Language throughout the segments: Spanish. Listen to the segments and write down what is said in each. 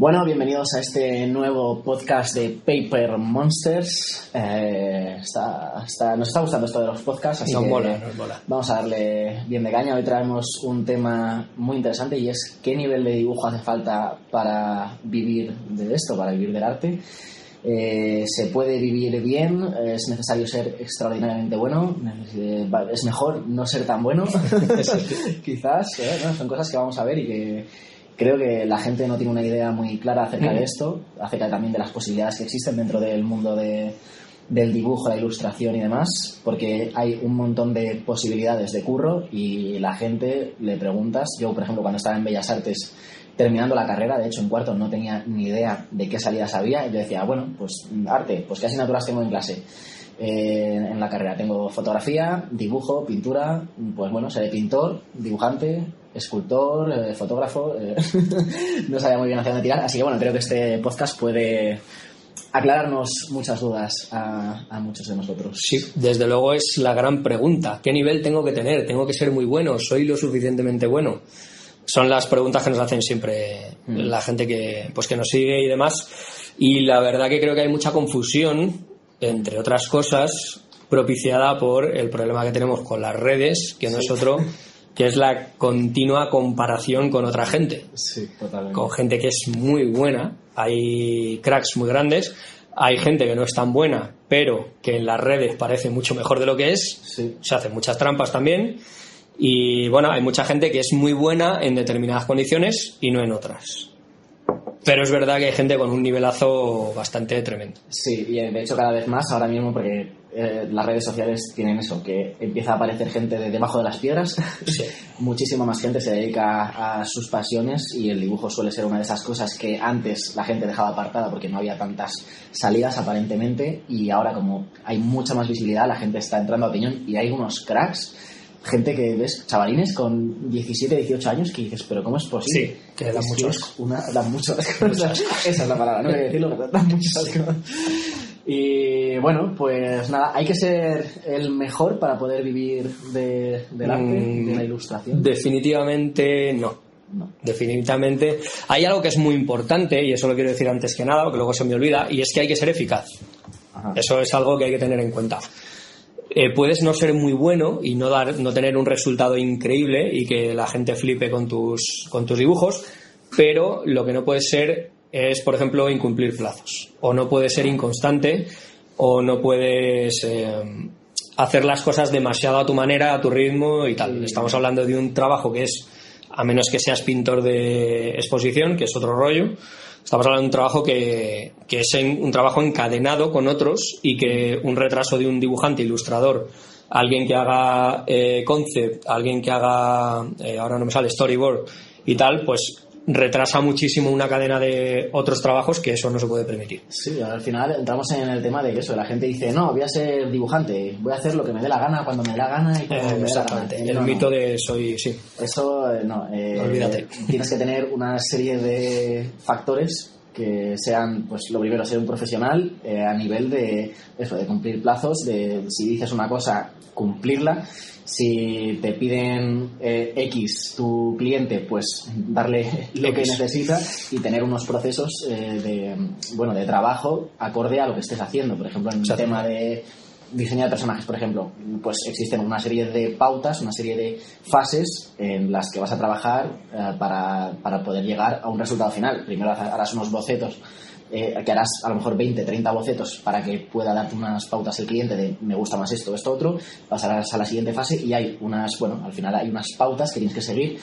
Bueno, bienvenidos a este nuevo podcast de Paper Monsters. Eh, está, está- nos está gustando esto de los podcasts, así Nos que mola, nos mola. vamos a darle bien de caña. Hoy traemos un tema muy interesante y es qué nivel de dibujo hace falta para vivir de esto, para vivir del arte. Eh, se puede vivir bien, es necesario ser extraordinariamente bueno, es mejor no ser tan bueno, quizás, eh, ¿no? son cosas que vamos a ver y que creo que la gente no tiene una idea muy clara acerca de esto, acerca también de las posibilidades que existen dentro del mundo de, del dibujo, la ilustración y demás, porque hay un montón de posibilidades de curro y la gente le preguntas, yo por ejemplo cuando estaba en Bellas Artes terminando la carrera, de hecho en cuarto no tenía ni idea de qué salidas había, y yo decía, bueno, pues arte, pues qué asignaturas tengo en clase. Eh, en la carrera tengo fotografía, dibujo, pintura, pues bueno, seré pintor, dibujante, escultor, eh, fotógrafo, eh, no sabía muy bien hacia dónde tirar, así que bueno, creo que este podcast puede aclararnos muchas dudas a, a muchos de nosotros. Sí, desde luego es la gran pregunta. ¿Qué nivel tengo que tener? ¿Tengo que ser muy bueno? ¿Soy lo suficientemente bueno? Son las preguntas que nos hacen siempre la gente que, pues, que nos sigue y demás. Y la verdad que creo que hay mucha confusión, entre otras cosas, propiciada por el problema que tenemos con las redes, que no es otro, que es la continua comparación con otra gente. Sí, totalmente. con gente que es muy buena, hay cracks muy grandes, hay gente que no es tan buena, pero que en las redes parece mucho mejor de lo que es, Sí. se hacen muchas trampas también, y bueno, hay mucha gente que es muy buena en determinadas condiciones y no en otras. Pero es verdad que hay gente con un nivelazo bastante tremendo. Sí, y de hecho cada vez más ahora mismo porque eh, las redes sociales tienen eso, que empieza a aparecer gente de debajo de las piedras. Sí. Muchísima más gente se dedica a sus pasiones y el dibujo suele ser una de esas cosas que antes la gente dejaba apartada porque no había tantas salidas aparentemente y ahora como hay mucha más visibilidad la gente está entrando a opinión y hay unos cracks, gente que ves, chavalines con 17, 18 años que dices, pero ¿cómo es posible? Sí, que dan Es mucho es asco. una, dan mucho asco. Esa es la palabra, no quería decirlo, pero dan mucho asco. Y bueno, pues nada, hay que ser el mejor para poder vivir de, del arte, Mm, de la ilustración. Definitivamente no. No. Definitivamente. Hay algo que es muy importante, y eso lo quiero decir antes que nada, porque luego se me olvida, y es que hay que ser eficaz. Ajá. Eso es algo que hay que tener en cuenta. Eh, puedes no ser muy bueno y no, dar, no tener un resultado increíble y que la gente flipe con tus, con tus dibujos, pero lo que no puedes ser es, por ejemplo, incumplir plazos. O no puedes ser inconstante, o no puedes eh, hacer las cosas demasiado a tu manera, a tu ritmo y tal. Estamos hablando de un trabajo que es, a menos que seas pintor de exposición, que es otro rollo, Estamos hablando de un trabajo que, que es en- un trabajo encadenado con otros y que un retraso de un dibujante, ilustrador, alguien que haga eh, concept, alguien que haga, eh, ahora no me sale, storyboard y tal, pues retrasa muchísimo una cadena de otros trabajos que eso no se puede permitir. Sí, al final entramos en el tema de que eso, la gente dice, no, voy a ser dibujante, voy a hacer lo que me dé la gana, cuando me dé la gana y como me dé la exactamente. gana. El No, no. mito de soy, sí. Eso, eh, no. eh, Olvídate. Tienes que tener una serie de factores que sean, pues lo primero, ser un profesional eh, a nivel de eso, de cumplir plazos, de si dices una cosa, cumplirla. Si te piden eh, X tu cliente, pues darle lo que necesita y tener unos procesos eh, de, bueno, de trabajo acorde a lo que estés haciendo. Por ejemplo, en el tema de diseño de personajes, por ejemplo, pues existen una serie de pautas, una serie de fases en las que vas a trabajar eh, para, para poder llegar a un resultado final. Primero harás unos bocetos, eh, que harás a lo mejor 20, 30 bocetos para que pueda darte unas pautas el cliente de me gusta más esto, esto, otro. Pasarás a la siguiente fase y hay unas, bueno, al final hay unas pautas que tienes que seguir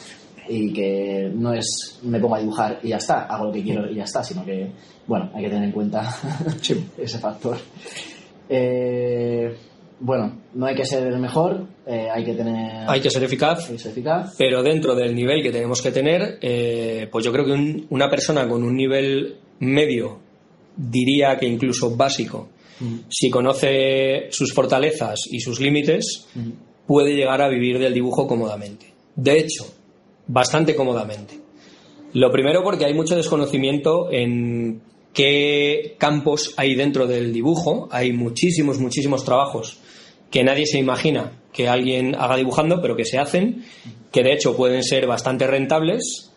y que no es me pongo a dibujar y ya está, hago lo que quiero y ya está, sino que, bueno, hay que tener en cuenta ese factor. Eh, bueno, no hay que ser el mejor, eh, hay que tener. Hay que ser eficaz, hay que ser eficaz. pero dentro del nivel que tenemos que tener, eh, pues yo creo que un- una persona con un nivel medio, diría que incluso básico, si conoce sus fortalezas y sus límites, puede llegar a vivir del dibujo cómodamente. De hecho, bastante cómodamente. Lo primero porque hay mucho desconocimiento en qué campos hay dentro del dibujo. Hay muchísimos, muchísimos trabajos que nadie se imagina que alguien haga dibujando, pero que se hacen, que de hecho pueden ser bastante rentables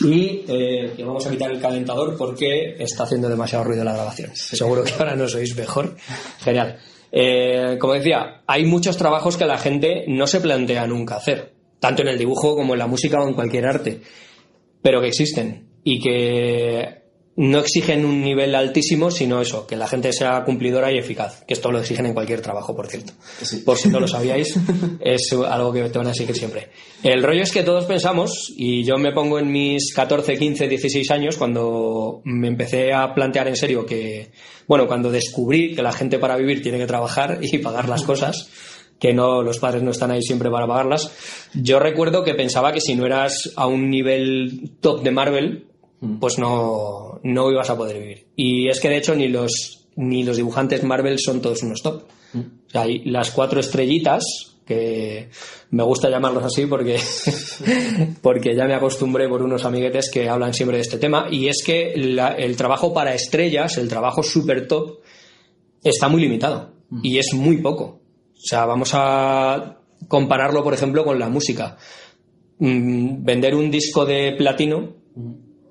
Y eh, que vamos a quitar el calentador porque está haciendo demasiado ruido la grabación. Seguro que ahora nos oís mejor. Genial. Eh, como decía, hay muchos trabajos que la gente no se plantea nunca hacer, tanto en el dibujo como en la música o en cualquier arte, pero que existen y que no exigen un nivel altísimo, sino eso, que la gente sea cumplidora y eficaz, que esto lo exigen en cualquier trabajo, por cierto. Por si no lo sabíais, es algo que te van a exigir siempre. El rollo es que todos pensamos, y yo me pongo en mis 14, 15, 16 años, cuando me empecé a plantear en serio que, bueno, cuando descubrí que la gente para vivir tiene que trabajar y pagar las cosas, que no los padres no están ahí siempre para pagarlas. Yo recuerdo que pensaba que si no eras a un nivel top de Marvel. Pues no, no ibas a poder vivir. Y es que de hecho ni los, ni los dibujantes Marvel son todos unos top. Mm. O sea, hay las cuatro estrellitas, que me gusta llamarlos así porque, porque ya me acostumbré por unos amiguetes que hablan siempre de este tema, y es que el trabajo para estrellas, el trabajo super top, está muy limitado mm. y es muy poco. O sea, vamos a compararlo, por ejemplo, con la música. vender un disco de platino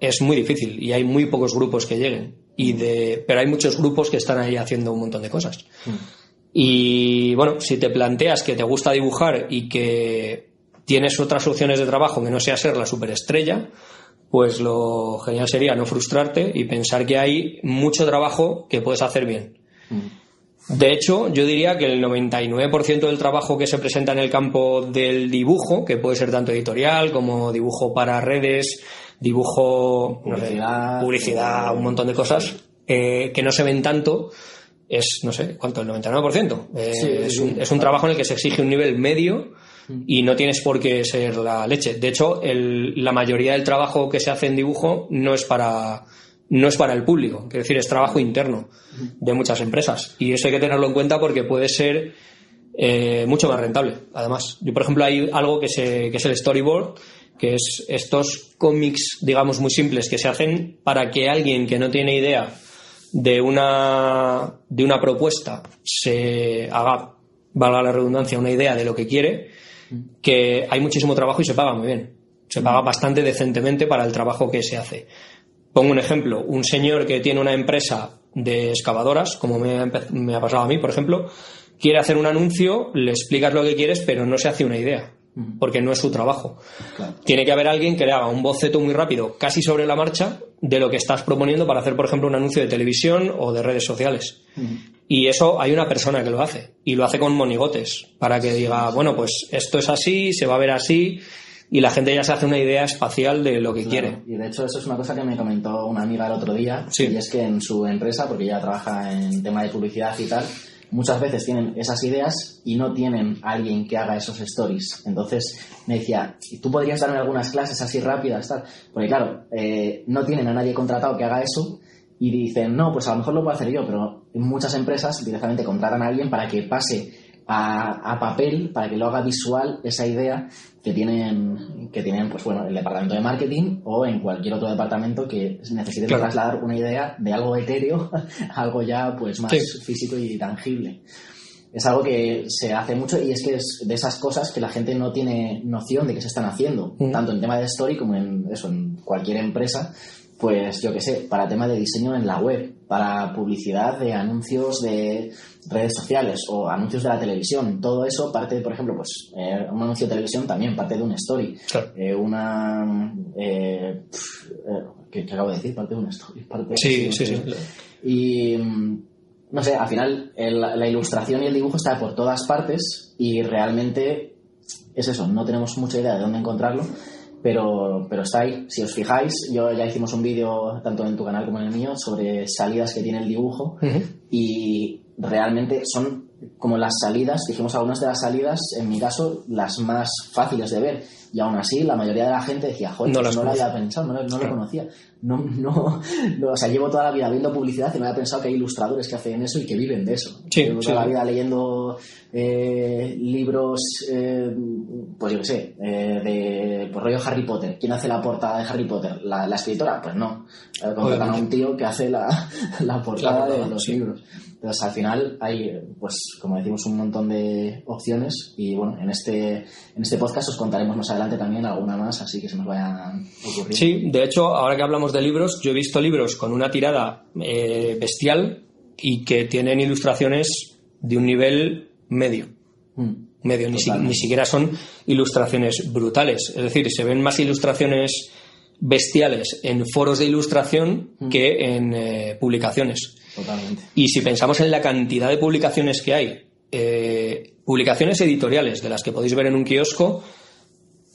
es muy difícil y hay muy pocos grupos que lleguen. Y de, pero hay muchos grupos que están ahí haciendo un montón de cosas. Mm. Y bueno, si te planteas que te gusta dibujar y que tienes otras opciones de trabajo que no sea ser la superestrella, pues lo genial sería no frustrarte y pensar que hay mucho trabajo que puedes hacer bien. Mm. De hecho, yo diría que el 99% del trabajo que se presenta en el campo del dibujo, que puede ser tanto editorial como dibujo para redes, dibujo, publicidad, un montón de cosas eh, que no se ven tanto. Es, no sé, ¿cuánto? El 99%. Eh, es, un, es un trabajo en el que se exige un nivel medio mm. y no tienes por qué ser la leche. De hecho, el, la mayoría del trabajo que se hace en dibujo no es para no es para el público, es decir, es trabajo interno de muchas empresas. Y eso hay que tenerlo en cuenta porque puede ser eh, mucho más rentable. Además, yo, por ejemplo, hay algo que, se, que es el storyboard, que es estos cómics, digamos, muy simples que se hacen para que alguien que no tiene idea de una, de una propuesta se haga, valga la redundancia, una idea de lo que quiere, que hay muchísimo trabajo y se paga muy bien. Se paga bastante decentemente para el trabajo que se hace. Pongo un ejemplo, un señor que tiene una empresa de excavadoras, como me ha, me ha pasado a mí, por ejemplo, quiere hacer un anuncio, le explicas lo que quieres, pero no se hace una idea porque no es su trabajo. Tiene que haber alguien que le haga un boceto muy rápido, casi sobre la marcha, de lo que estás proponiendo para hacer, por ejemplo, un anuncio de televisión o de redes sociales. Y eso hay una persona que lo hace, y lo hace con monigotes, para que diga, bueno, pues esto es así, se va a ver así, y la gente ya se hace una idea espacial de lo que quiere. Y de hecho eso es una cosa que me comentó una amiga el otro día, y es que en su empresa, porque ella trabaja en tema de publicidad y tal, muchas veces tienen esas ideas y no tienen alguien que haga esos stories. Entonces me decía, ¿tú podrías darme algunas clases así rápidas? Tal? Porque claro, eh, no tienen a nadie contratado que haga eso y dicen, no, pues a lo mejor lo puedo hacer yo, pero muchas empresas directamente contratan a alguien para que pase a, papel para que lo haga visual esa idea que tienen, que tienen pues bueno, el departamento de marketing o en cualquier otro departamento que necesite trasladar una idea de algo etéreo a algo ya pues más físico y tangible. Es algo que se hace mucho y es que es de esas cosas que la gente no tiene noción de que se están haciendo, tanto en tema de story como en eso, en cualquier empresa pues yo qué sé, para tema de diseño en la web, para publicidad de anuncios de redes sociales o anuncios de la televisión, todo eso parte, por ejemplo, pues eh, un anuncio de televisión también parte de una story, eh, una... Eh, ¿qué, acabo de decir? Parte de una story. Parte sí, sí, sí, Y no sé, al final la ilustración y el dibujo está por todas partes y realmente es eso, no tenemos mucha idea de dónde encontrarlo pero, pero está ahí. Si os fijáis, yo ya hicimos un vídeo tanto en tu canal como en el mío sobre salidas que tiene el dibujo y realmente son como las salidas, dijimos algunas de las salidas, en mi caso, las más fáciles de ver. Y aún así, la mayoría de la gente decía, joder, no, pues no lo había pensado, no, lo conocía. No, no, o sea, llevo toda la vida viendo publicidad y no había pensado que hay ilustradores que hacen eso y que viven de eso. llevo toda la vida leyendo eh, libros, eh, pues yo qué sé, eh, de pues rollo Harry Potter. ¿Quién hace la portada de Harry Potter? ¿La, escritora? Pues no. a un tío que hace la, portada de los libros. Entonces, al final, hay, pues, como decimos, un montón de opciones y bueno, en este, en este podcast os contaremos más adelante también alguna más, así que se nos vaya a ocurrir. Sí, de hecho, ahora que hablamos de libros, yo he visto libros con una tirada eh, bestial y que tienen ilustraciones de un nivel medio. Mm. Medio, ni, si- Totalmente. ni siquiera son ilustraciones brutales. Es decir, se ven más ilustraciones bestiales en foros de ilustración que en eh, publicaciones. Totalmente. Y si pensamos en la cantidad de publicaciones que hay, eh, publicaciones editoriales de las que podéis ver en un kiosco,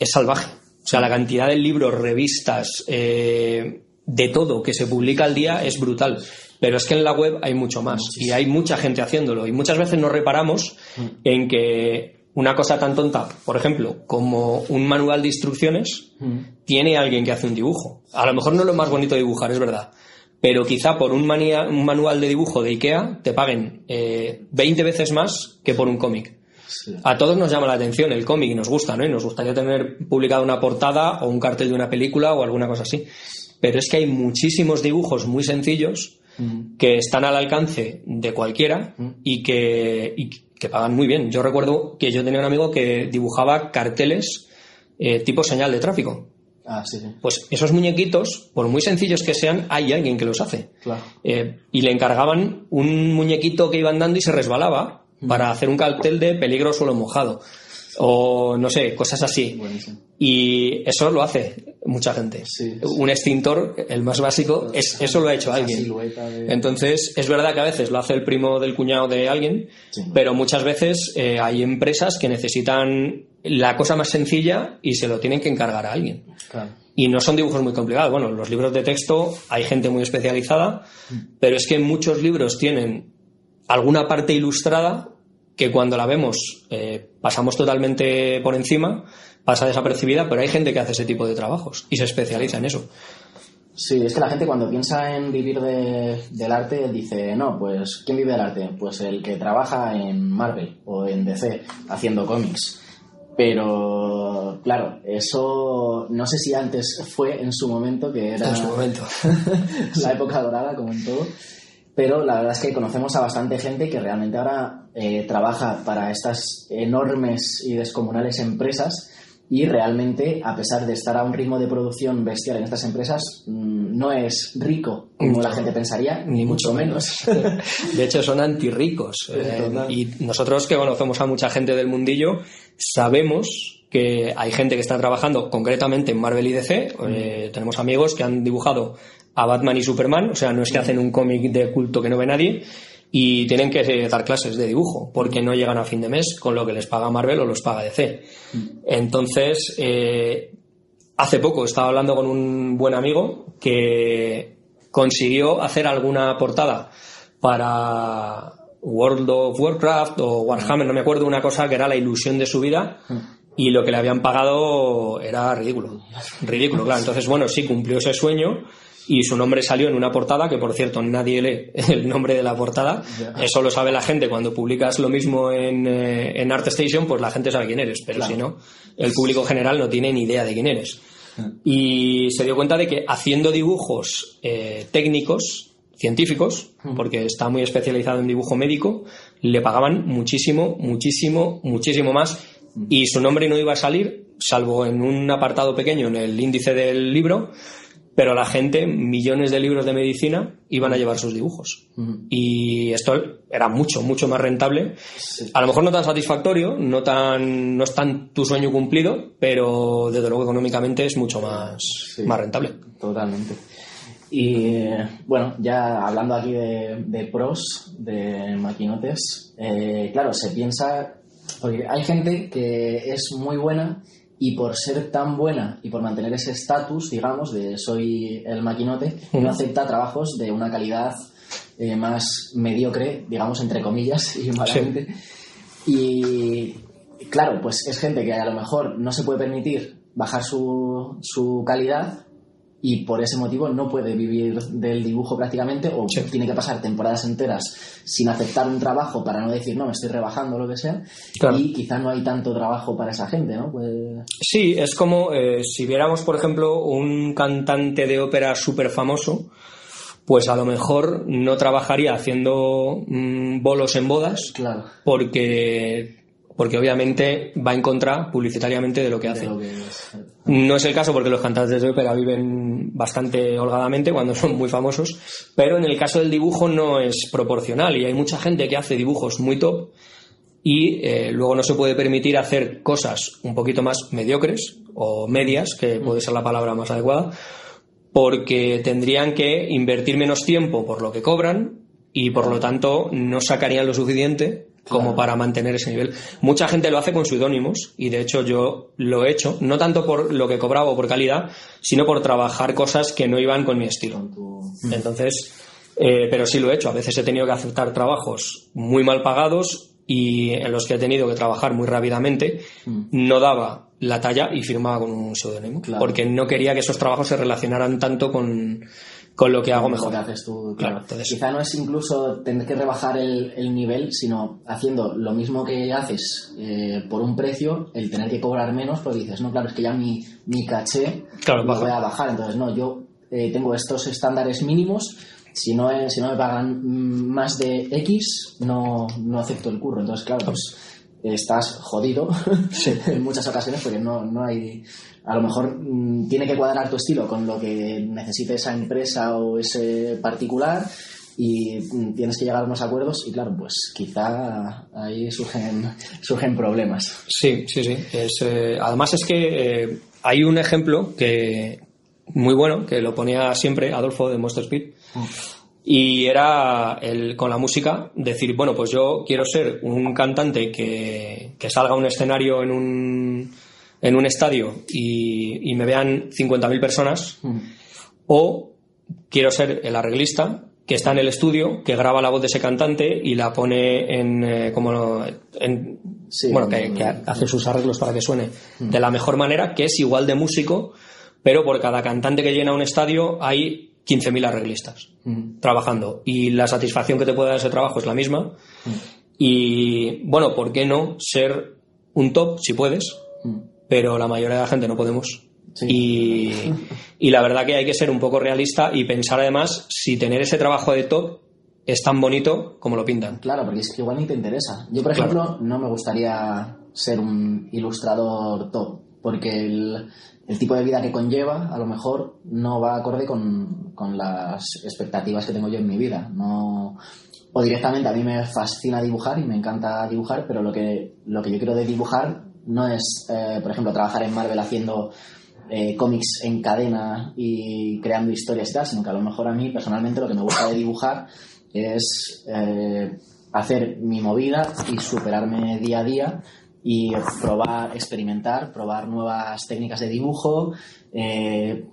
es salvaje. O sea, la cantidad de libros, revistas, eh, de todo que se publica al día es brutal. Pero es que en la web hay mucho más y hay mucha gente haciéndolo. Y muchas veces nos reparamos en que una cosa tan tonta, por ejemplo, como un manual de instrucciones, tiene alguien que hace un dibujo. A lo mejor no es lo más bonito de dibujar, es verdad. Pero quizá por un, manía- un manual de dibujo de IKEA te paguen eh, 20 veces más que por un cómic. Sí. A todos nos llama la atención el cómic y nos gusta, ¿no? Y nos gustaría tener publicada una portada o un cartel de una película o alguna cosa así. Pero es que hay muchísimos dibujos muy sencillos Mm. que están al alcance de cualquiera y que, y que pagan muy bien. Yo recuerdo que yo tenía un amigo que dibujaba carteles eh, tipo señal de tráfico. Ah, sí, sí. Pues esos muñequitos, por muy sencillos que sean, hay alguien que los hace. Claro. Eh, y le encargaban un muñequito que iba andando y se resbalaba para hacer un cartel de peligro suelo mojado. O no sé, cosas así. Buenísimo. Y eso lo hace mucha gente. Sí, sí. Un extintor, el más básico, es, eso lo ha hecho alguien. de- Entonces, es verdad que a veces lo hace el primo del cuñado de alguien, Sí. pero muchas veces eh, hay empresas que necesitan la cosa más sencilla y se lo tienen que encargar a alguien. Claro. Y no son dibujos muy complicados. Bueno, los libros de texto hay gente muy especializada, pero es que muchos libros tienen alguna parte ilustrada que cuando la vemos eh, pasamos totalmente por encima, pasa desapercibida, pero hay gente que hace ese tipo de trabajos y se especializa en eso. Sí, es que la gente cuando piensa en vivir de- del arte dice, no, pues ¿quién vive del arte? Pues el que trabaja en Marvel o en DC haciendo cómics. Pero, claro, eso no sé si antes fue en su momento, que era En su momento. la época dorada, como en todo. Pero la verdad es que conocemos a bastante gente que realmente ahora eh, trabaja para estas enormes y descomunales empresas y realmente, a pesar de estar a un ritmo de producción bestial en estas empresas, mm, no es rico como la gente pensaría, ni mucho menos. De hecho, son antirricos. Eh, y nosotros que conocemos a mucha gente del mundillo, sabemos que hay gente que está trabajando concretamente en Marvel y DC. Eh, tenemos amigos que han dibujado a Batman y Superman, o sea, no es que hacen un cómic de culto que no ve nadie, y tienen que eh, dar clases de dibujo, porque no llegan a fin de mes con lo que les paga Marvel o los paga DC. Entonces, eh, hace poco estaba hablando con un buen amigo que consiguió hacer alguna portada para World of Warcraft o Warhammer, no me acuerdo, una cosa que era la ilusión de su vida y lo que le habían pagado era ridículo. Ridículo, claro. Entonces, bueno, sí, cumplió ese sueño y su nombre salió en una portada que, por cierto, nadie lee el nombre de la portada. Eso lo sabe la gente. Cuando publicas lo mismo en, eh, en ArtStation, pues la gente sabe quién eres, pero si no, el público general no tiene ni idea de quién eres. Y se dio cuenta de que haciendo dibujos eh, técnicos, científicos, porque está muy especializado en dibujo médico, le pagaban muchísimo, muchísimo, muchísimo más. Y su nombre no iba a salir, salvo en un apartado pequeño en el índice del libro, pero la gente, millones de libros de medicina, iban a llevar sus dibujos. Y esto era mucho, mucho más rentable. A lo mejor no tan satisfactorio, no, tan, no es tan tu sueño cumplido, pero desde luego económicamente es mucho más, Sí. más rentable. Totalmente. Y bueno, ya hablando aquí de, de pros, de maquinotes, eh, claro, se piensa, porque hay gente que es muy buena y por ser tan buena y por mantener ese estatus, digamos, de soy el maquinote, no acepta trabajos de una calidad eh, más mediocre, digamos, entre comillas, y malamente. Y claro, pues es gente que a lo mejor no se puede permitir bajar su, su calidad y por ese motivo no puede vivir del dibujo prácticamente o Sí. tiene que pasar temporadas enteras sin aceptar un trabajo para no decir no, me estoy rebajando o lo que sea Claro. y quizá no hay tanto trabajo para esa gente, ¿no? Pues, Sí, es como eh, si viéramos, por ejemplo, un cantante de ópera súper famoso, pues a lo mejor no trabajaría haciendo mm, bolos en bodas, Claro. porque, porque obviamente va en contra publicitariamente de lo que De hace. lo que es- No es el caso porque los cantantes de ópera viven bastante holgadamente cuando son muy famosos, pero en el caso del dibujo no es proporcional y hay mucha gente que hace dibujos muy top y eh, luego no se puede permitir hacer cosas un poquito más mediocres o medias, que puede ser la palabra más adecuada, porque tendrían que invertir menos tiempo por lo que cobran y por lo tanto no sacarían lo suficiente como para mantener ese nivel. Mucha gente lo hace con seudónimos y de hecho yo lo he hecho, no tanto por lo que cobraba o por calidad, sino por trabajar cosas que no iban con mi estilo. tu- Entonces, eh, pero sí lo he hecho. A veces he tenido que aceptar trabajos muy mal pagados y en los que he tenido que trabajar muy rápidamente. No daba la talla y firmaba con un seudónimo. Claro. Porque no quería que esos trabajos se relacionaran tanto con, con lo que hago lo mejor. que haces tú, Claro, claro. entonces- Quizá no es incluso tener que rebajar el, el nivel, sino haciendo lo mismo que haces eh, por un precio, el tener que cobrar menos, pues dices, no, claro, es que ya mi, mi caché Claro, lo voy a bajar. Entonces, no, yo eh, tengo estos estándares mínimos. Si no, si no me pagan mm, más de X, no, no acepto el curro. Entonces, claro, pues estás jodido en muchas ocasiones porque no, no hay. A lo mejor mm, tiene que cuadrar tu estilo con lo que necesite esa empresa o ese particular y mm, tienes que llegar a unos acuerdos y claro, pues quizá ahí surgen, surgen problemas. Sí, sí, sí. Es, eh, además es que eh, hay un ejemplo que muy bueno, que lo ponía siempre Adolfo de Monster Speed, y era el, con la música decir, bueno, pues yo quiero ser un cantante que, que salga a un escenario en un, en un estadio y, y me vean 50.000 personas, o quiero ser el arreglista que está en el estudio, que graba la voz de ese cantante y la pone en, eh, como en, Sí, bueno, que, mm, que hace sus arreglos para que suene de la mejor manera, que es igual de músico, pero por cada cantante que llena un estadio hay 15.000 arreglistas trabajando y la satisfacción que te puede dar ese trabajo es la misma. Y bueno, ¿por qué no ser un top si puedes? Pero la mayoría de la gente no podemos. Sí. Y, y la verdad que hay que ser un poco realista y pensar además si tener ese trabajo de top es tan bonito como lo pintan. Claro, porque es que igual ni te interesa. Yo, por Claro. ejemplo, no me gustaría ser un ilustrador top, porque el, tipo de vida que conlleva, a lo mejor, no va acorde con, con las expectativas que tengo yo en mi vida. No, o directamente a mí me fascina dibujar y me encanta dibujar, pero lo que, lo que yo quiero de dibujar no es, eh, por ejemplo, trabajar en Marvel haciendo eh, cómics en cadena y creando historias y tal, sino que a lo mejor a mí personalmente lo que me gusta de dibujar es eh, hacer mi movida y superarme día a día y probar, experimentar, probar nuevas técnicas de dibujo, eh,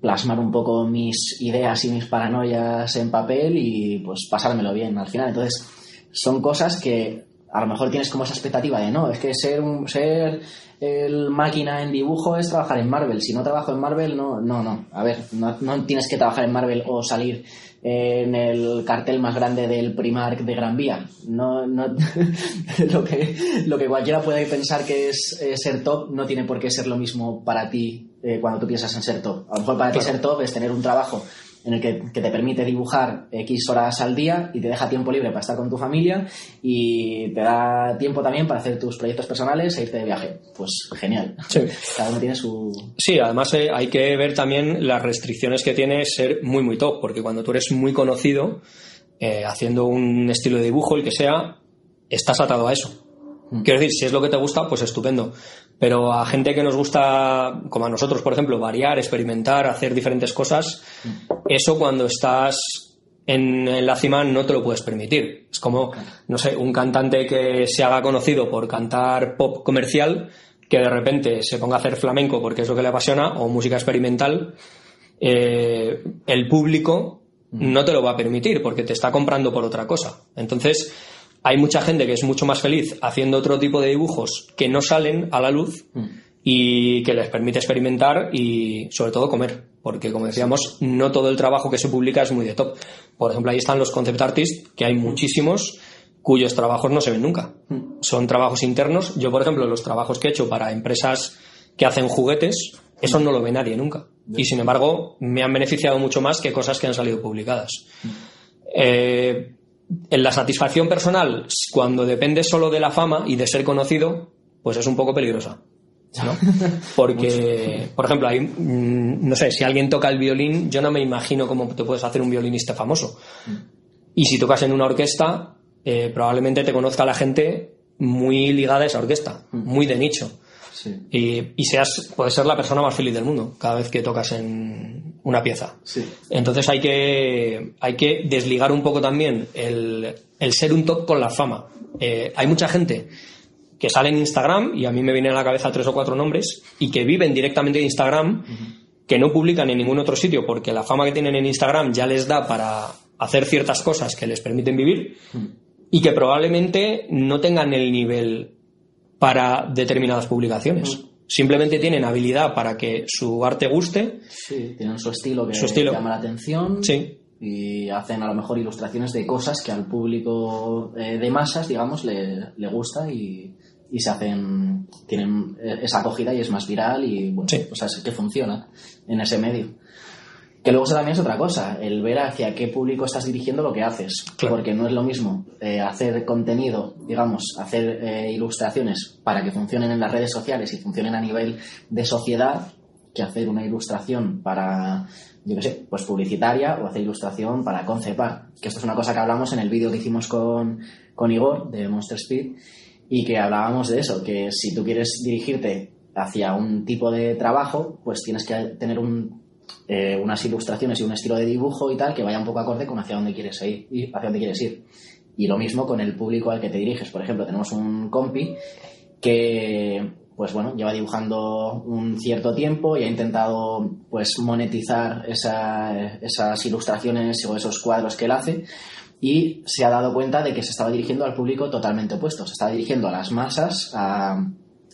plasmar un poco mis ideas y mis paranoias en papel y pues pasármelo bien al final. Entonces, son cosas que a lo mejor tienes como esa expectativa de no, es que ser un, ser el máquina en dibujo es trabajar en Marvel. Si no trabajo en Marvel, no, no, no. A ver, no, no tienes que trabajar en Marvel o salir en el cartel más grande del Primark de Gran Vía. No, no, lo, que, lo que cualquiera puede pensar que es eh, ser top no tiene por qué ser lo mismo para ti eh, cuando tú piensas en ser top. A lo mejor para ti ser top es tener un trabajo en el que, que te permite dibujar X horas al día y te deja tiempo libre para estar con tu familia y te da tiempo también para hacer tus proyectos personales e irte de viaje. Pues genial. Sí. Cada uno tiene su... Sí, además eh, hay que ver también las restricciones que tiene ser muy, muy top, porque cuando tú eres muy conocido, eh, haciendo un estilo de dibujo, el que sea, estás atado a eso. Quiero decir, si es lo que te gusta, pues estupendo. Pero a gente que nos gusta, como a nosotros, por ejemplo, variar, experimentar, hacer diferentes cosas, eso cuando estás en, en la cima no te lo puedes permitir. Es como, no sé, un cantante que se haga conocido por cantar pop comercial, que de repente se ponga a hacer flamenco porque es lo que le apasiona, o música experimental, eh, el público no te lo va a permitir porque te está comprando por otra cosa. Entonces, hay mucha gente que es mucho más feliz haciendo otro tipo de dibujos que no salen a la luz y que les permite experimentar y sobre todo comer, porque como decíamos, no todo el trabajo que se publica es muy de top. Por ejemplo, ahí están los concept artists, que hay muchísimos cuyos trabajos no se ven nunca. Son trabajos internos. Yo, por ejemplo, los trabajos que he hecho para empresas que hacen juguetes, Eso no lo ve nadie nunca. Y sin embargo, me han beneficiado mucho más que cosas que han salido publicadas. Eh, en la satisfacción personal, cuando depende solo de la fama y de ser conocido, pues es un poco peligrosa. ¿no? Porque, por ejemplo, hay, mm, no sé, si alguien toca el violín, yo no me imagino cómo te puedes hacer un violinista famoso. Y si tocas en una orquesta, eh, probablemente te conozca la gente muy ligada a esa orquesta, muy de nicho. Y, seas, puedes ser la persona más feliz del mundo cada vez que tocas en una pieza. Entonces hay que, hay que desligar un poco también el, ser un top con la fama. Eh, hay mucha gente que sale en Instagram, y a mí me vienen a la cabeza tres o cuatro nombres, y que viven directamente de Instagram, que no publican en ningún otro sitio porque la fama que tienen en Instagram ya les da para hacer ciertas cosas que les permiten vivir, y que probablemente no tengan el nivel para determinadas publicaciones. Simplemente tienen habilidad para que su arte guste. Sí, tienen su estilo que su estilo. llama la atención. Sí. Y hacen a lo mejor ilustraciones de cosas que al público eh, de masas, digamos, le, le gusta y, y, se hacen. tienen esa acogida y es más viral y bueno, sí. o sea, es que funciona en ese medio. Que luego eso también es otra cosa, el ver hacia qué público estás dirigiendo lo que haces. Porque no es lo mismo eh, hacer contenido, digamos, hacer eh, ilustraciones para que funcionen en las redes sociales y funcionen a nivel de sociedad, que hacer una ilustración para, yo qué sé, pues publicitaria o hacer ilustración para concepar. Que esto es una cosa que hablamos en el vídeo que hicimos con, con Igor de Monster Speed y que hablábamos de eso, que si tú quieres dirigirte hacia un tipo de trabajo, pues tienes que tener un eh, unas ilustraciones y un estilo de dibujo y tal que vaya un poco acorde con hacia dónde quieres ir hacia dónde quieres ir. Y lo mismo con el público al que te diriges. Por ejemplo, tenemos un compi que pues bueno, lleva dibujando un cierto tiempo y ha intentado pues monetizar esas ilustraciones o esos cuadros que él hace y se ha dado cuenta de que se estaba dirigiendo al público totalmente opuesto, se estaba dirigiendo a las masas, a,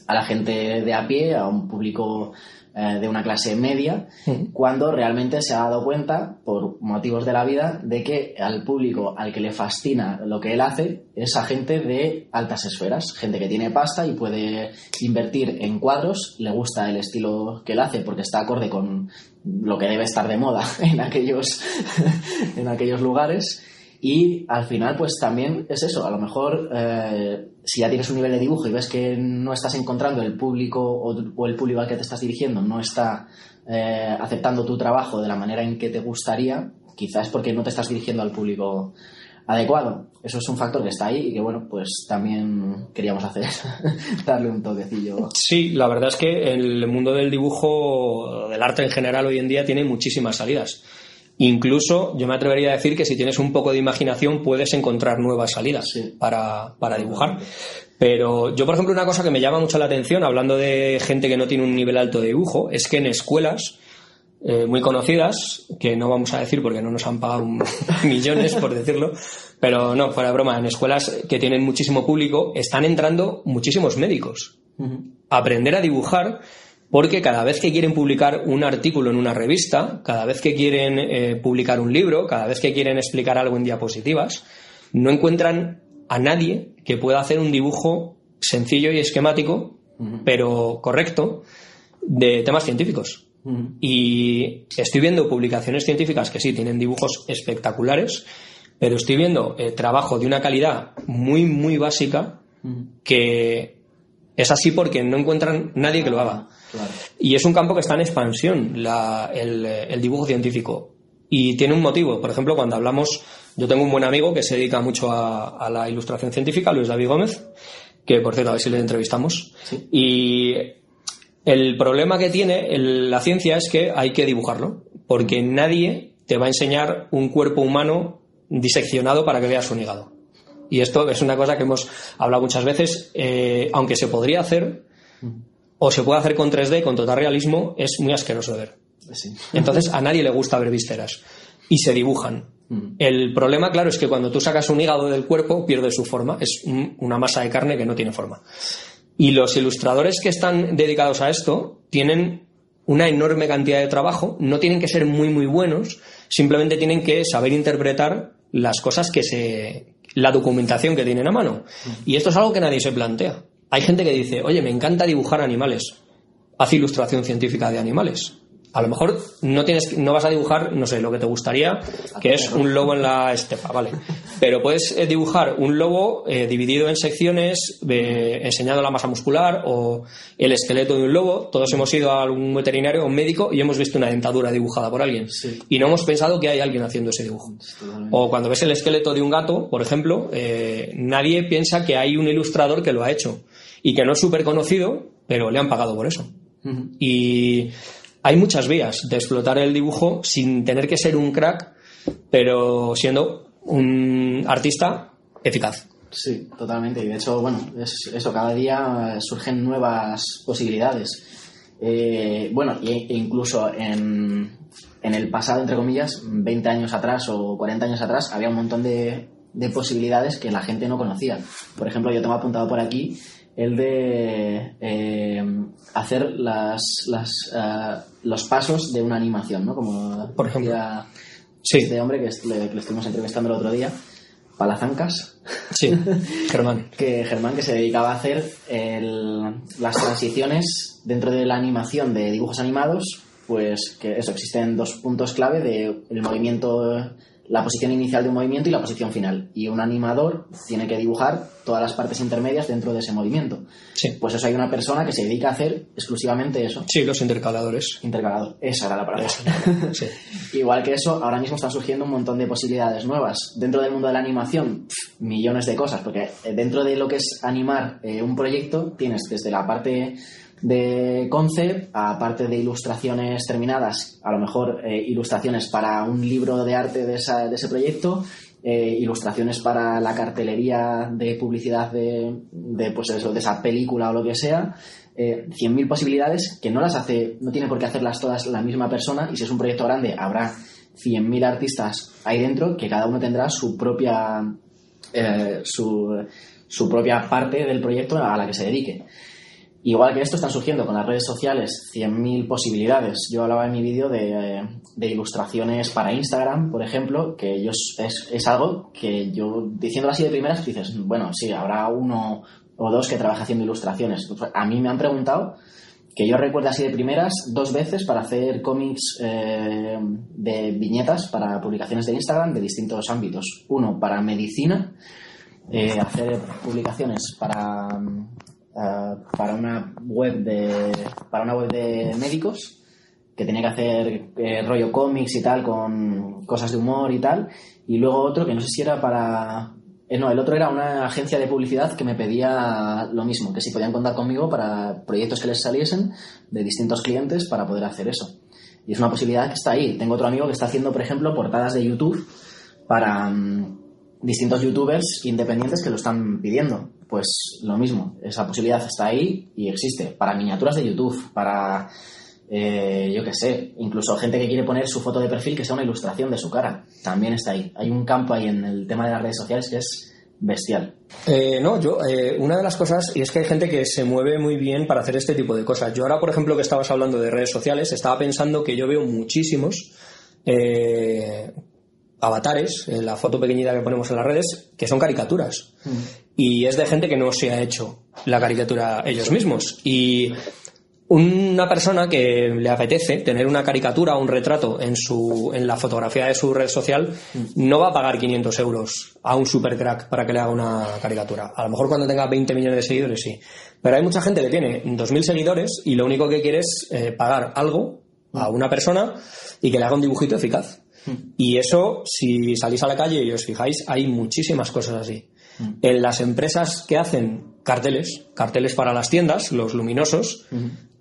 a la gente de a pie, a un público eh, de una clase media, cuando realmente se ha dado cuenta, por motivos de la vida, de que al público al que le fascina lo que él hace es a gente de altas esferas, gente que tiene pasta y puede invertir en cuadros, le gusta el estilo que él hace porque está acorde con lo que debe estar de moda en aquellos, en aquellos lugares y al final, pues también es eso. A lo mejor, eh, si ya tienes un nivel de dibujo y ves que no estás encontrando el público o, el público al que te estás dirigiendo no está eh, aceptando tu trabajo de la manera en que te gustaría, quizás porque no te estás dirigiendo al público adecuado. Eso es un factor que está ahí y que, bueno, pues también queríamos hacer, darle un toquecillo. Sí, la verdad es que el mundo del dibujo, del arte en general hoy en día, tiene muchísimas salidas. Incluso yo me atrevería a decir que si tienes un poco de imaginación puedes encontrar nuevas salidas para, dibujar. Pero yo, por ejemplo, una cosa que me llama mucho la atención, hablando de gente que no tiene un nivel alto de dibujo, es que en escuelas eh, muy conocidas, que no vamos a decir porque no nos han pagado millones por decirlo, pero no, fuera de broma, en escuelas que tienen muchísimo público, están entrando muchísimos médicos. Aprender a dibujar porque cada vez que quieren publicar un artículo en una revista, cada vez que quieren eh, publicar un libro, cada vez que quieren explicar algo en diapositivas, no encuentran a nadie que pueda hacer un dibujo sencillo y esquemático, pero correcto, de temas científicos. Y estoy viendo publicaciones científicas que sí tienen dibujos espectaculares, pero estoy viendo eh, trabajo de una calidad muy, muy básica que es así porque no encuentran nadie que lo haga. Y es un campo que está en expansión, el, dibujo científico. Y tiene un motivo. Por ejemplo, cuando hablamos, yo tengo un buen amigo que se dedica mucho a, la ilustración científica, Luis David Gómez, que por cierto, a ver si le entrevistamos. Y el problema que tiene la ciencia es que hay que dibujarlo, porque nadie te va a enseñar un cuerpo humano diseccionado para que veas un hígado. Y esto es una cosa que hemos hablado muchas veces, eh, aunque se podría hacer, o se puede hacer con 3D, con total realismo, es muy asqueroso de ver. Entonces a nadie le gusta ver vísceras y se dibujan. Mm. El problema, claro, es que cuando tú sacas un hígado del cuerpo pierde su forma, es una masa de carne que no tiene forma. Y los ilustradores que están dedicados a esto tienen una enorme cantidad de trabajo, no tienen que ser muy muy buenos, simplemente tienen que saber interpretar las cosas que se la documentación que tienen a mano. Mm. Y esto es algo que nadie se plantea. Hay gente que dice, oye, me encanta dibujar animales. haz ilustración científica de animales. A lo mejor no tienes, no vas a dibujar, no sé, lo que te gustaría, que es un lobo en la estepa, ¿vale? Pero puedes eh, dibujar un lobo eh, dividido en secciones, eh, enseñando la masa muscular o el esqueleto de un lobo. Todos hemos ido a algún veterinario o un médico y hemos visto una dentadura dibujada por alguien. Y no hemos pensado que hay alguien haciendo ese dibujo. O cuando ves el esqueleto de un gato, por ejemplo, nadie piensa que hay un ilustrador que lo ha hecho y que no es súper conocido, pero le han pagado por eso. Y hay muchas vías de explotar el dibujo sin tener que ser un crack, pero siendo un artista eficaz. Sí, totalmente. Y de hecho, bueno, es eso, cada día surgen nuevas posibilidades. Eh, bueno, e incluso en, en, el pasado, entre comillas, 20 años atrás o 40 años atrás, había un montón de, de posibilidades que la gente no conocía. Por ejemplo, yo tengo apuntado por aquí el de eh, hacer las, las eh, los pasos de una animación, ¿no? Como por ejemplo sí. este hombre que, le, que estuvimos entrevistando el otro día, Palazancas. Sí, Germán. que Germán que se dedicaba a hacer las transiciones dentro de la animación de dibujos animados, pues que eso existen dos puntos clave de el movimiento la posición inicial de un movimiento y la posición final. Y un animador tiene que dibujar todas las partes intermedias dentro de ese movimiento. Sí. Pues eso hay una persona que se dedica a hacer exclusivamente eso. Sí, los intercaladores. Intercalador, esa era la palabra. sí. Igual que eso, ahora mismo están surgiendo un montón de posibilidades nuevas. Dentro del mundo de la animación, millones de cosas, porque dentro de lo que es animar eh, un proyecto, tienes desde la parte de concept, aparte de ilustraciones terminadas, a lo mejor eh, ilustraciones para un libro de arte de, esa, de ese proyecto, eh, ilustraciones para la cartelería de publicidad de, pues de esa película o lo que sea, eh, 100.000 posibilidades que no las hace, no tiene por qué hacerlas todas la misma persona y si es un proyecto grande habrá 100.000 artistas ahí dentro que cada uno tendrá su propia, eh, su, su propia parte del proyecto a la que se dedique. Igual que esto están surgiendo con las redes sociales 100.000 posibilidades. Yo hablaba en mi vídeo de, ilustraciones para Instagram, por ejemplo, que yo, es, algo que yo, diciéndolo así de primeras, dices, bueno, sí, habrá uno o dos que trabaja haciendo ilustraciones. A mí me han preguntado que yo recuerdo así de primeras dos veces para hacer cómics eh, de viñetas para publicaciones de Instagram de distintos ámbitos. Uno para medicina, eh, hacer publicaciones para eh, para una web de para una web de médicos que tenía que hacer eh, rollo cómics y tal con cosas de humor y tal. Y luego otro que no sé si era para eh, no el otro era una agencia de publicidad que me pedía lo mismo que si podían contar conmigo para proyectos que les saliesen de distintos clientes para poder hacer eso. Y es una posibilidad que está ahí. Tengo otro amigo que está haciendo por ejemplo portadas de YouTube para mm, distintos youtubers independientes que lo están pidiendo. Pues lo mismo, esa posibilidad está ahí y existe. Para miniaturas de YouTube, para, eh, yo qué sé, incluso gente que quiere poner su foto de perfil que sea una ilustración de su cara, también está ahí. Hay un campo ahí en el tema de las redes sociales que es bestial. Eh, no, yo, eh, una de las cosas, y es que hay gente que se mueve muy bien para hacer este tipo de cosas. Yo ahora, por ejemplo, que estabas hablando de redes sociales, estaba pensando que yo veo muchísimos avatares, en la foto pequeñita que ponemos en las redes, que son caricaturas. Mm. Y es de gente que no se ha hecho la caricatura ellos mismos. Y una persona que le apetece tener una caricatura o un retrato en, su, en la fotografía de su red social mm. no va a pagar 500 euros a un super crack para que le haga una caricatura. A lo mejor cuando tenga 20 millones de seguidores sí. Pero hay mucha gente que tiene 2.000 seguidores y lo único que quiere es eh, pagar algo a una persona y que le haga un dibujito eficaz. Y eso, si salís a la calle y os fijáis, hay muchísimas cosas así. En las empresas que hacen carteles, carteles para las tiendas, los luminosos,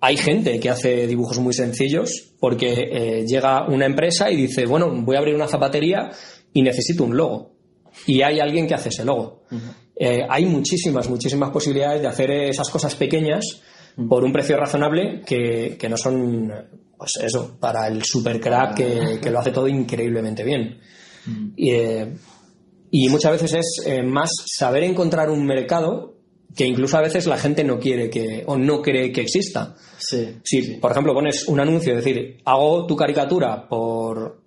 hay gente que hace dibujos muy sencillos porque eh, llega una empresa y dice, bueno, voy a abrir una zapatería y necesito un logo. Y hay alguien que hace ese logo. Eh, hay muchísimas, muchísimas posibilidades de hacer esas cosas pequeñas por un precio razonable que, que no son pues eso, para el super crack que, lo hace todo increíblemente bien. Mm. Eh, y, muchas veces es eh, más saber encontrar un mercado que incluso a veces la gente no quiere que o no cree que exista. Sí, si, por ejemplo, pones un anuncio, es decir, hago tu caricatura por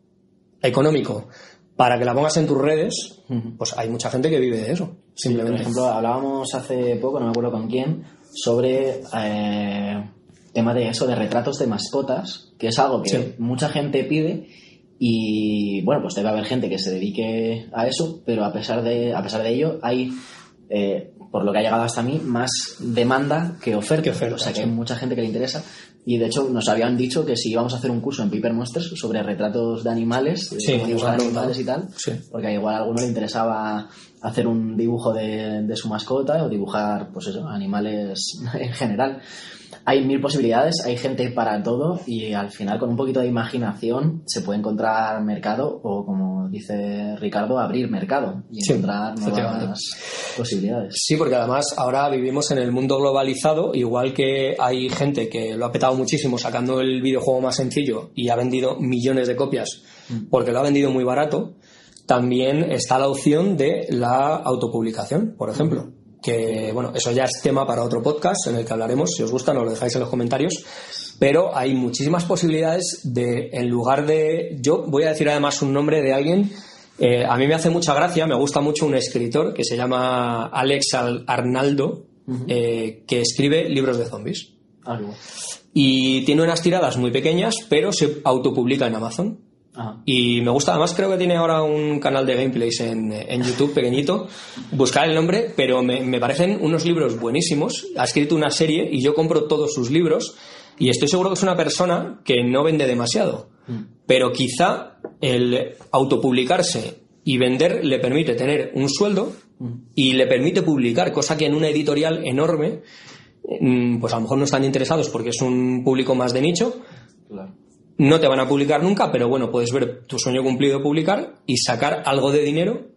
económico para que la pongas en tus redes, pues hay mucha gente que vive de eso, simplemente. por ejemplo, hablábamos hace poco, no me acuerdo con quién, sobre eh, tema de eso, de retratos de mascotas, que es algo que Sí. mucha gente pide y bueno, pues debe haber gente que se dedique a eso, pero a pesar de, a pesar de ello hay, eh, por lo que ha llegado hasta mí, más demanda que oferta. Que oferta, o sea que hay mucha gente que le interesa y de hecho nos habían dicho que si íbamos a hacer un curso en Paper Monsters sobre retratos de animales, Sí, dibujar animales y tal, porque igual a alguno le interesaba hacer un dibujo de, de su mascota o dibujar, pues eso, animales en general. Hay mil posibilidades, hay gente para todo y al final con un poquito de imaginación se puede encontrar mercado o como dice Ricardo, abrir mercado y Sí, encontrar nuevas posibilidades. Sí, porque además ahora vivimos en el mundo globalizado, igual que hay gente que lo ha petado muchísimo sacando el videojuego más sencillo y ha vendido millones de copias porque lo ha vendido muy barato, también está la opción de la autopublicación, por ejemplo. Que bueno, eso ya es tema para otro podcast en el que hablaremos. Si os gusta, nos lo dejáis en los comentarios. Pero hay muchísimas posibilidades de, en lugar de. Yo voy a decir además un nombre de alguien eh, a mí me hace mucha gracia, me gusta mucho un escritor que se llama Alex Al- Arnaldo, eh, que escribe libros de zombies. Algo. Y tiene unas tiradas muy pequeñas, pero se autopublica en Amazon. Ajá. Y me gusta, además creo que tiene ahora un canal de gameplays en, en YouTube pequeñito. Buscar el nombre, pero me, me parecen unos libros buenísimos. Ha escrito una serie y yo compro todos sus libros. Y estoy seguro que es una persona que no vende demasiado. Pero quizá el autopublicarse y vender le permite tener un sueldo y le permite publicar, cosa que en una editorial enorme, mm, pues a lo mejor no están interesados porque es un público más de nicho, Claro. No te van a publicar nunca, pero bueno, puedes ver tu sueño cumplido publicar y sacar algo de dinero.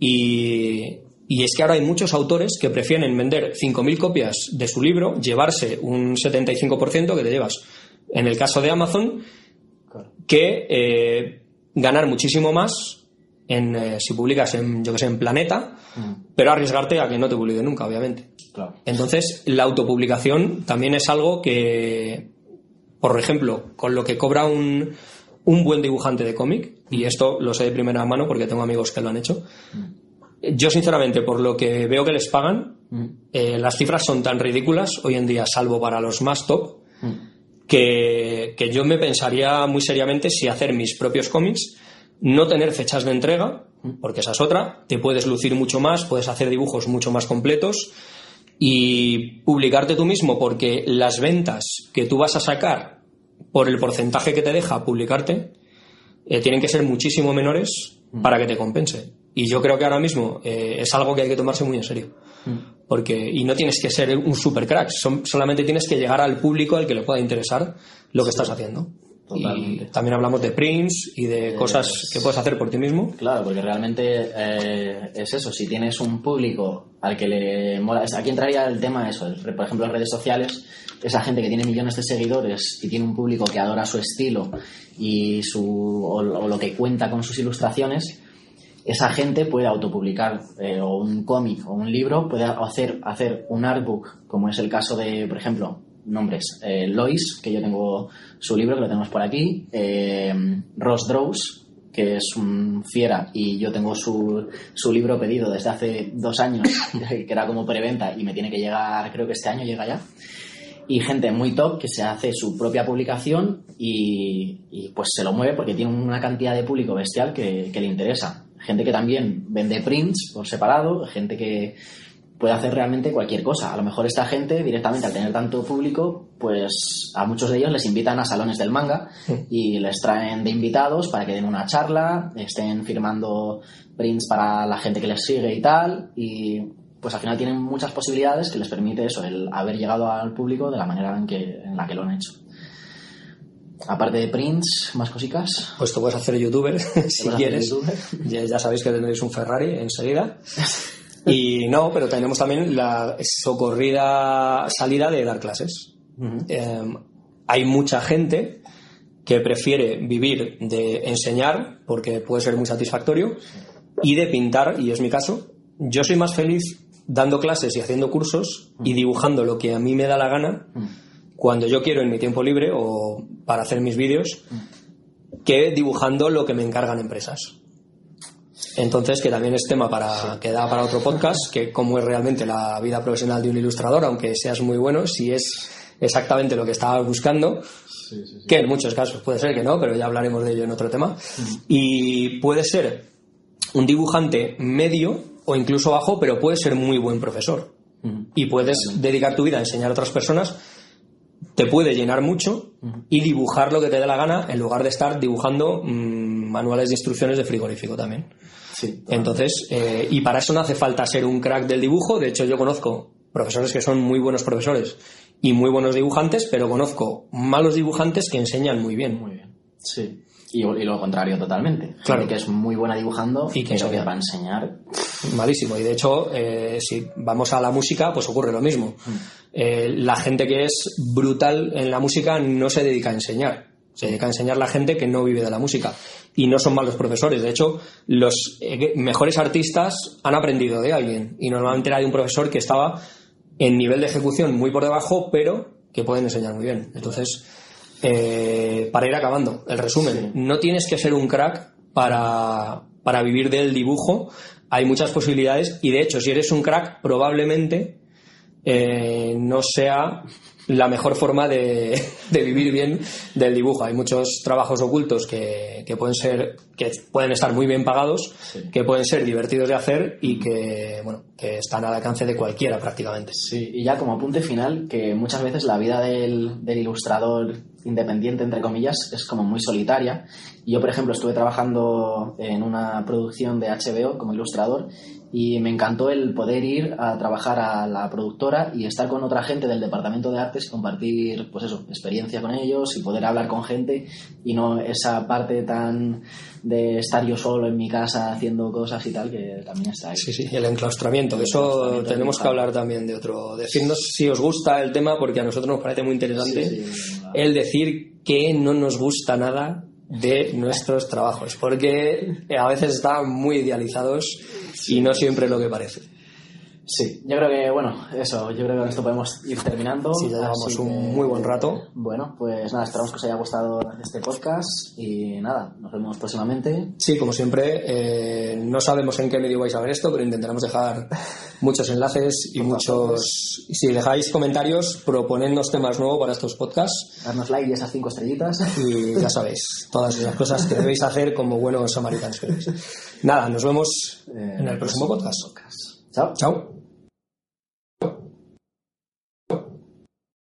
Y, y es que ahora hay muchos autores que prefieren vender 5.000 copias de su libro, llevarse un 75% que te llevas, en el caso de Amazon, que eh, ganar muchísimo más en, eh, si publicas en, yo que sé, en Planeta, pero arriesgarte a que no te publique nunca, obviamente. Claro. Entonces, la autopublicación también es algo que, por ejemplo, con lo que cobra un, un buen dibujante de cómic, y esto lo sé de primera mano porque tengo amigos que lo han hecho, yo sinceramente, por lo que veo que les pagan, eh, las cifras son tan ridículas hoy en día, salvo para los más top, que, que yo me pensaría muy seriamente si hacer mis propios cómics, no tener fechas de entrega, porque esa es otra, te puedes lucir mucho más, puedes hacer dibujos mucho más completos y publicarte tú mismo porque las ventas que tú vas a sacar por el porcentaje que te deja publicarte eh, tienen que ser muchísimo menores para que te compense. Y yo creo que ahora mismo eh, es algo que hay que tomarse muy en serio. Porque, y no tienes que ser un super crack, son- solamente tienes que llegar al público al que le pueda interesar lo que estás haciendo. Totalmente. Y también hablamos de prints y de cosas que puedes hacer por ti mismo. Claro, porque realmente eh, es eso. Si tienes un público al que le mola. Aquí entraría el tema eso. el- por ejemplo, en redes sociales, esa gente que tiene millones de seguidores y tiene un público que adora su estilo y su, o, o lo que cuenta con sus ilustraciones, esa gente puede autopublicar eh, o un cómic o un libro, puede hacer, hacer un artbook, como es el caso de, por ejemplo, nombres, eh, Lois, que yo tengo su libro, que lo tenemos por aquí, eh, Ross Draws, que es un fiera y yo tengo su, su libro pedido desde hace dos años, que era como preventa y me tiene que llegar, creo que este año llega ya. Y gente muy top que se hace su propia publicación y, y, pues se lo mueve porque tiene una cantidad de público bestial que le interesa. Gente que también vende prints por separado, gente que puede hacer realmente cualquier cosa. A lo mejor esta gente directamente al tener tanto público, pues a muchos de ellos les invitan a salones del manga y les traen de invitados para que den una charla, estén firmando prints para la gente que les sigue y tal y pues al final tienen muchas posibilidades que les permite eso, el haber llegado al público de la manera en, que, en la que lo han hecho. Aparte de prints, más cositas. Pues tú puedes hacer youtuber si hacer quieres. youtuber. Ya, ya sabéis que tendréis un Ferrari enseguida. Y no, pero tenemos también la socorrida salida de dar clases. Eh, hay mucha gente que prefiere vivir de enseñar, porque puede ser muy satisfactorio, y de pintar, y es mi caso. Yo soy más feliz dando clases y haciendo cursos y dibujando lo que a mí me da la gana cuando yo quiero en mi tiempo libre o para hacer mis vídeos que dibujando lo que me encargan empresas. Entonces, que también es tema para que da para otro podcast, que cómo es realmente la vida profesional de un ilustrador, aunque seas muy bueno, si es exactamente lo que estabas buscando, que en muchos casos puede ser que no, pero ya hablaremos de ello en otro tema. Y puede ser un dibujante medio o incluso bajo, pero puede ser muy buen profesor. Y puedes dedicar tu vida a enseñar a otras personas, te puede llenar mucho y dibujar lo que te dé la gana en lugar de estar dibujando mm, manuales de instrucciones de frigorífico también. Entonces, eh, y para eso no hace falta ser un crack del dibujo. De hecho, yo conozco profesores que son muy buenos profesores y muy buenos dibujantes, pero conozco malos dibujantes que enseñan muy bien. Muy bien. Sí. Y, lo contrario totalmente. Claro. que es muy buena dibujando y que, que va a enseñar. Malísimo. Y de hecho, eh, si vamos a la música, pues ocurre lo mismo. Mm. Eh, la gente que es brutal en la música no se dedica a enseñar. Se dedica a enseñar la gente que no vive de la música. Y no son malos profesores. De hecho, los eh, mejores artistas han aprendido de alguien. Y normalmente era de un profesor que estaba en nivel de ejecución muy por debajo, pero que pueden enseñar muy bien. Entonces, eh, para ir acabando, el resumen, no tienes que ser un crack para, para vivir del dibujo, hay muchas posibilidades y de hecho, si eres un crack, probablemente eh, no sea la mejor forma de, vivir bien del dibujo. Hay muchos trabajos ocultos que, pueden ser, que pueden estar muy bien pagados, que pueden ser divertidos de hacer y que, bueno, que están al alcance de cualquiera prácticamente. Sí, y ya como apunte final, que muchas veces la vida del, del ilustrador independiente, entre comillas, es como muy solitaria. Yo, por ejemplo, estuve trabajando en una producción de HBO como ilustrador y me encantó el poder ir a trabajar a la productora y estar con otra gente del departamento de artes y compartir, pues eso, experiencia con ellos y poder hablar con gente y no esa parte tan de estar yo solo en mi casa haciendo cosas y tal que también está ahí. Sí, sí, el enclaustramiento, eso tenemos que hablar también de otro. Decirnos si os gusta el tema porque a nosotros nos parece muy interesante el decir que no nos gusta nada de nuestros trabajos, porque a veces están muy idealizados y no siempre lo que parece. Sí, yo creo que, bueno, eso, yo creo que con esto podemos ir terminando. Sí, ya llevamos un muy buen rato. Bueno, pues nada, esperamos que os haya gustado este podcast y nada, nos vemos próximamente. Sí, como siempre, eh, no sabemos en qué medio vais a ver esto, pero intentaremos dejar muchos enlaces y muchos... Si dejáis comentarios, proponednos temas nuevos para estos podcasts. Darnos like y esas cinco estrellitas. Y ya sabéis, todas las cosas que debéis hacer como buenos samaritanos. Nada, nos vemos en el próximo podcast. Chao. Chao.